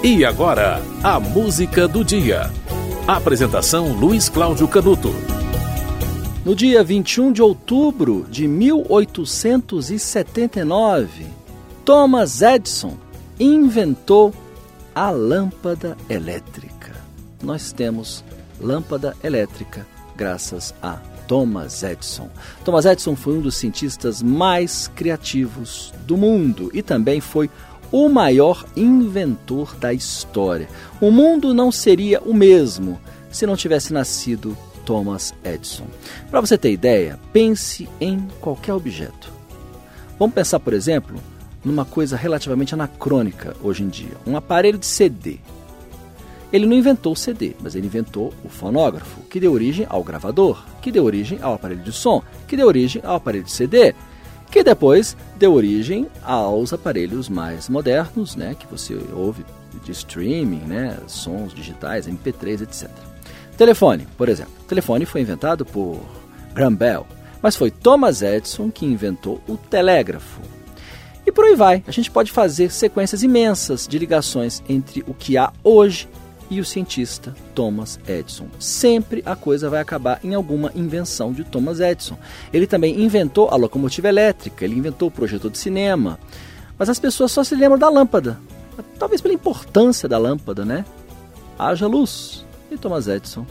E agora, a música do dia. Apresentação Luiz Cláudio Canuto. No dia 21 de outubro de 1879, Thomas Edison inventou a lâmpada elétrica. Nós temos lâmpada elétrica graças a Thomas Edison. Thomas Edison foi um dos cientistas mais criativos do mundo e também foi o maior inventor da história. O mundo não seria o mesmo se não tivesse nascido Thomas Edison. Para você ter ideia, pense em qualquer objeto. Vamos pensar, por exemplo, numa coisa relativamente anacrônica hoje em dia, um aparelho de CD. Ele não inventou o CD, mas ele inventou o fonógrafo, que deu origem ao gravador, que deu origem ao aparelho de som, que deu origem ao aparelho de CD, que depois deu origem aos aparelhos mais modernos, né, que você ouve de streaming, né, sons digitais, MP3, etc. Telefone, por exemplo. O telefone foi inventado por Graham Bell, mas foi Thomas Edison que inventou o telégrafo. E por aí vai. A gente pode fazer sequências imensas de ligações entre o que há hoje e o cientista Thomas Edison. Sempre a coisa vai acabar em alguma invenção de Thomas Edison. Ele também inventou a locomotiva elétrica, ele inventou o projetor de cinema. Mas as pessoas só se lembram da lâmpada. Talvez pela importância da lâmpada, né? Haja luz. E Thomas Edison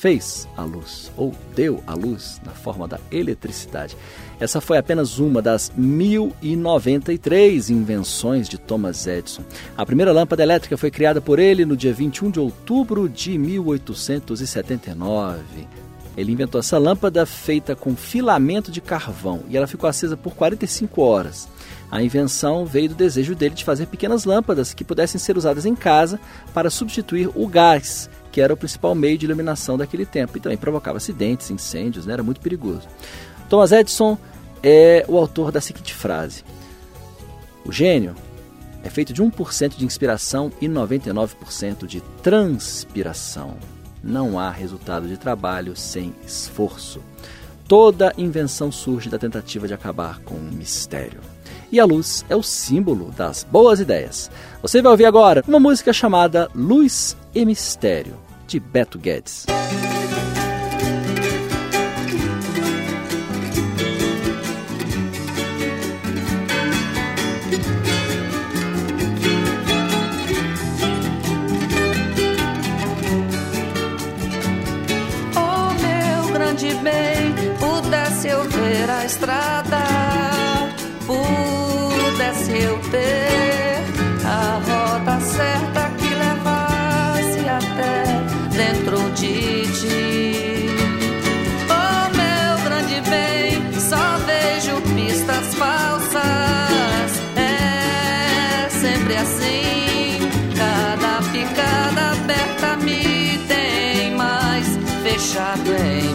fez a luz, ou deu a luz na forma da eletricidade. Essa foi apenas uma das 1093 invenções de Thomas Edison. A primeira lâmpada elétrica foi criada por ele no dia 21 de outubro de 1879. Ele inventou essa lâmpada feita com filamento de carvão e ela ficou acesa por 45 horas. A invenção veio do desejo dele de fazer pequenas lâmpadas que pudessem ser usadas em casa para substituir o gás que era o principal meio de iluminação daquele tempo e também provocava acidentes, incêndios, né? era muito perigoso. Thomas Edison é o autor da seguinte frase: O gênio é feito de 1% de inspiração e 99% de transpiração. Não há resultado de trabalho sem esforço. Toda invenção surge da tentativa de acabar com um mistério. E a luz é o símbolo das boas ideias. Você vai ouvir agora uma música chamada Luz e Mistério, de Beto Guedes. Oh, a rota certa dentro de ti. Oh, meu grande bem, só vejo pistas falsas. É sempre assim, cada picada aberta me tem mais fechado em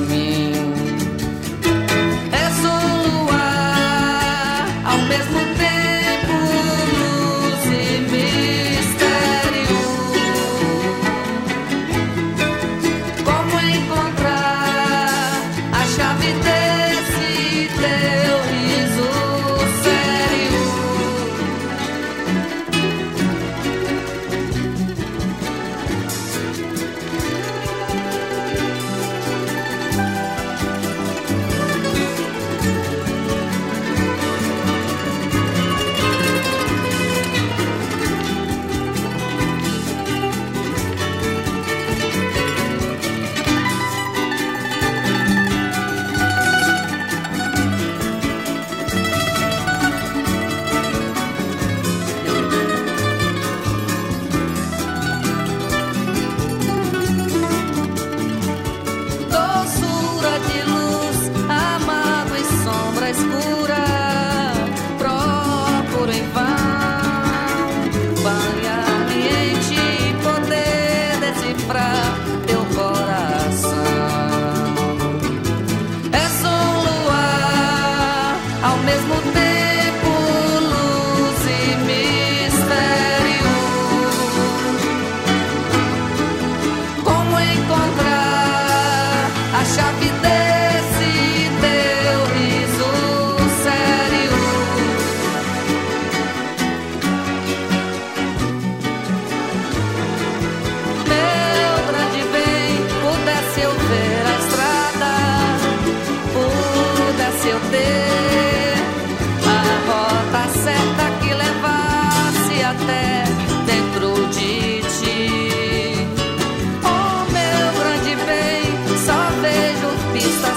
Deus. pista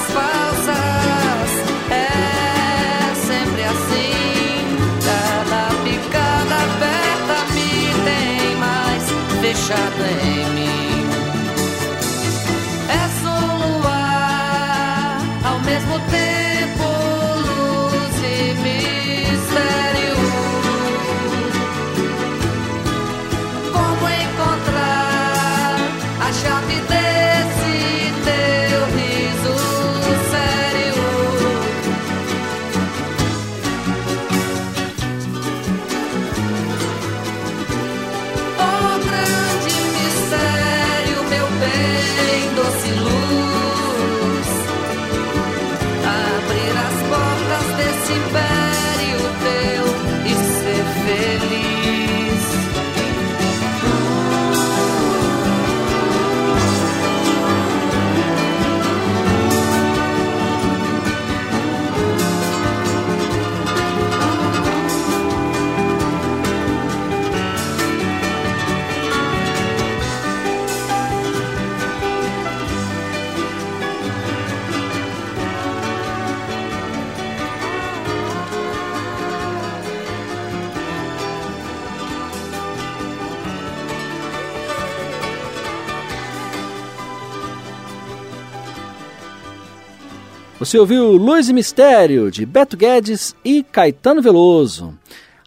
Você ouviu Luz e Mistério, de Beto Guedes e Caetano Veloso.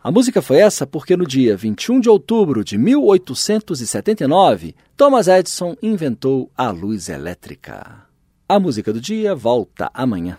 A música foi essa porque no dia 21 de outubro de 1879, Thomas Edison inventou a luz elétrica. A música do dia volta amanhã.